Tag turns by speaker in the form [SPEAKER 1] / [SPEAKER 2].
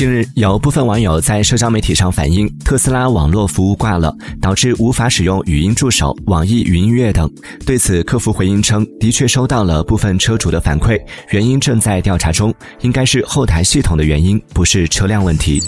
[SPEAKER 1] 近日有部分网友在社交媒体上反映特斯拉网络服务挂了导致无法使用语音助手网易云音乐等对此客服回应称的确收到了部分车主的反馈原因正在调查中应该是后台系统的原因不是车辆问题。